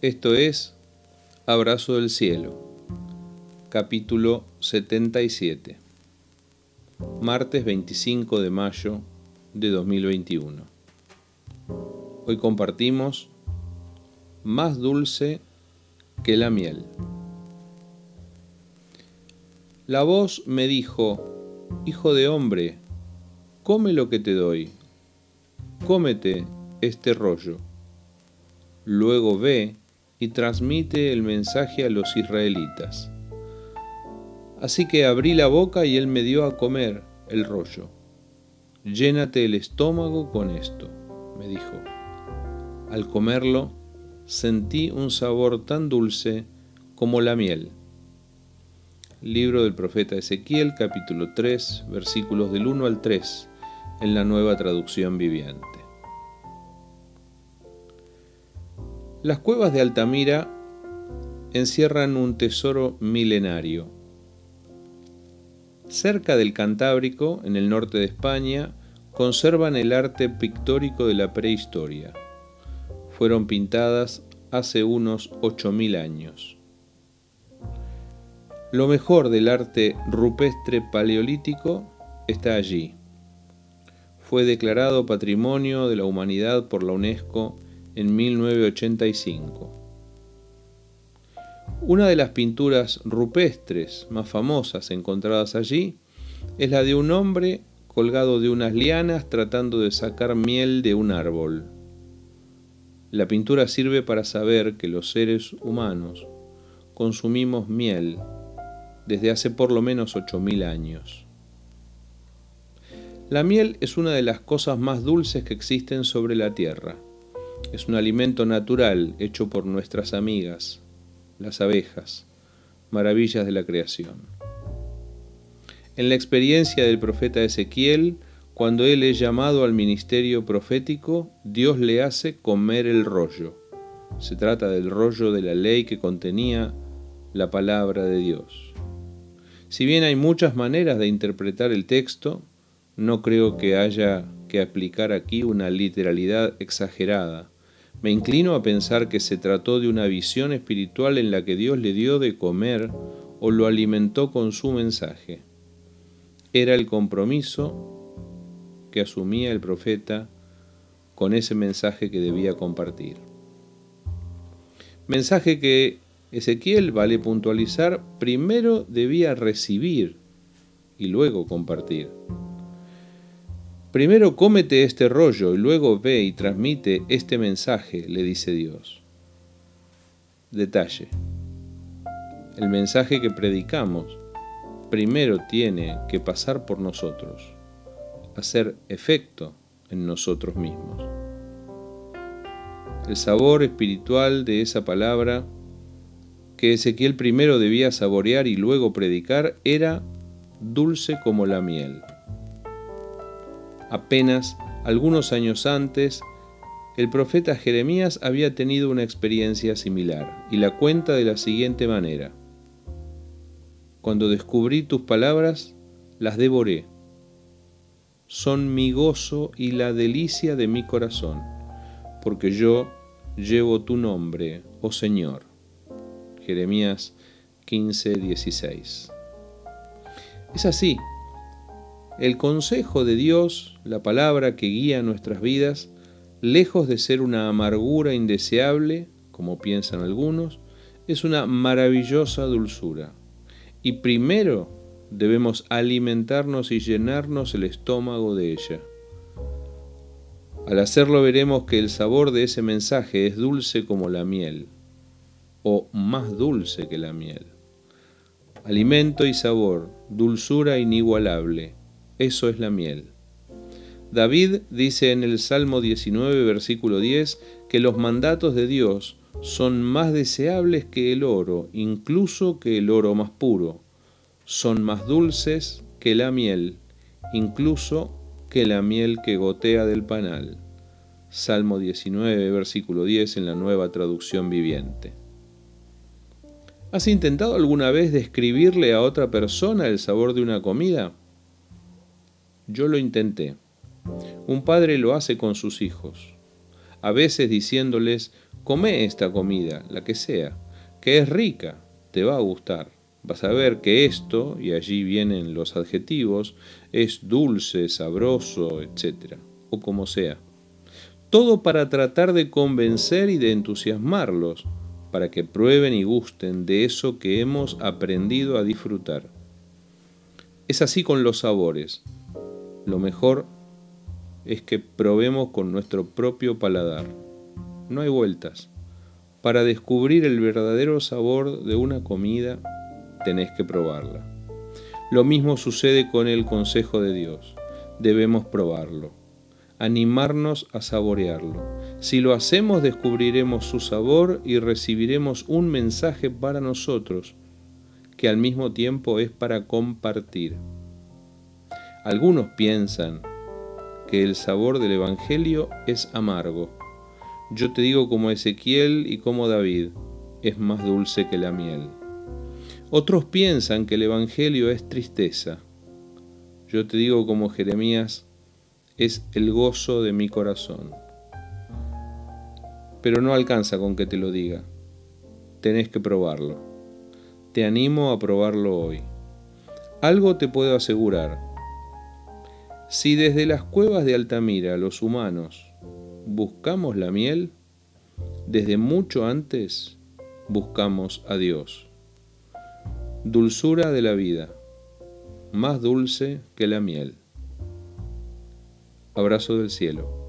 Esto es Abrazo del Cielo, capítulo 77, martes 25 de mayo de 2021. Hoy compartimos Más dulce que la miel. La voz me dijo, Hijo de hombre, come lo que te doy, cómete este rollo. Luego ve y transmite el mensaje a los israelitas. Así que abrí la boca y él me dio a comer el rollo. Llénate el estómago con esto, me dijo. Al comerlo, sentí un sabor tan dulce como la miel. Libro del profeta Ezequiel, capítulo 3, versículos del 1 al 3, en la nueva traducción viviente. Las cuevas de Altamira encierran un tesoro milenario. Cerca del Cantábrico, en el norte de España, conservan el arte pictórico de la prehistoria. Fueron pintadas hace unos 8.000 años. Lo mejor del arte rupestre paleolítico está allí. Fue declarado Patrimonio de la Humanidad por la UNESCO en 1985. Una de las pinturas rupestres más famosas encontradas allí es la de un hombre colgado de unas lianas tratando de sacar miel de un árbol. La pintura sirve para saber que los seres humanos consumimos miel desde hace por lo menos 8.000 años. La miel es una de las cosas más dulces que existen sobre la tierra. Es un alimento natural hecho por nuestras amigas, las abejas, maravillas de la creación. En la experiencia del profeta Ezequiel, cuando él es llamado al ministerio profético, Dios le hace comer el rollo. Se trata del rollo de la ley que contenía la palabra de Dios. Si bien hay muchas maneras de interpretar el texto, no creo que haya que aplicar aquí una literalidad exagerada. Me inclino a pensar que se trató de una visión espiritual en la que Dios le dio de comer o lo alimentó con su mensaje. Era el compromiso que asumía el profeta con ese mensaje que debía compartir. Mensaje que Ezequiel, vale puntualizar, primero debía recibir y luego compartir. Primero cómete este rollo y luego ve y transmite este mensaje, le dice Dios. Detalle. El mensaje que predicamos primero tiene que pasar por nosotros, hacer efecto en nosotros mismos. El sabor espiritual de esa palabra que Ezequiel primero debía saborear y luego predicar era dulce como la miel. Apenas algunos años antes, el profeta Jeremías había tenido una experiencia similar y la cuenta de la siguiente manera. Cuando descubrí tus palabras, las devoré. Son mi gozo y la delicia de mi corazón, porque yo llevo tu nombre, oh Señor. Jeremías 15, 16. Es así, el consejo de Dios, la palabra que guía nuestras vidas, lejos de ser una amargura indeseable, como piensan algunos, es una maravillosa dulzura. Y primero debemos alimentarnos y llenarnos el estómago de ella. Al hacerlo veremos que el sabor de ese mensaje es dulce como la miel, o más dulce que la miel. Alimento y sabor, dulzura inigualable, eso es la miel. David dice en el Salmo 19, versículo 10, que los mandatos de Dios son más deseables que el oro, incluso que el oro más puro. Son más dulces que la miel, incluso que la miel que gotea del panal. Salmo 19, versículo 10 en la nueva traducción viviente. ¿Has intentado alguna vez describirle a otra persona el sabor de una comida? Yo lo intenté. Un padre lo hace con sus hijos. a veces diciéndoles, come esta comida, la que sea, que es rica, te va a gustar. Vas a ver que esto, y allí vienen los adjetivos, es dulce, sabroso, etc. O como sea. Todo para tratar de convencer y de entusiasmarlos, para que prueben y gusten de eso que hemos aprendido a disfrutar. Es así con los sabores. Lo mejor es que probemos con nuestro propio paladar. No hay vueltas. Para descubrir el verdadero sabor de una comida, tenés que probarla. Lo mismo sucede con el consejo de Dios. Debemos probarlo, animarnos a saborearlo. Si lo hacemos, descubriremos su sabor y recibiremos un mensaje para nosotros, que al mismo tiempo es para compartir. Algunos piensan que el sabor del Evangelio es amargo. Yo te digo como Ezequiel y como David, es más dulce que la miel. Otros piensan que el Evangelio es tristeza. Yo te digo como Jeremías, es el gozo de mi corazón. Pero no alcanza con que te lo diga. Tenés que probarlo. Te animo a probarlo hoy. Algo te puedo asegurar. Si desde las cuevas de Altamira los humanos buscamos la miel, desde mucho antes buscamos a Dios. Dulzura de la vida, más dulce que la miel. Abrazo del cielo.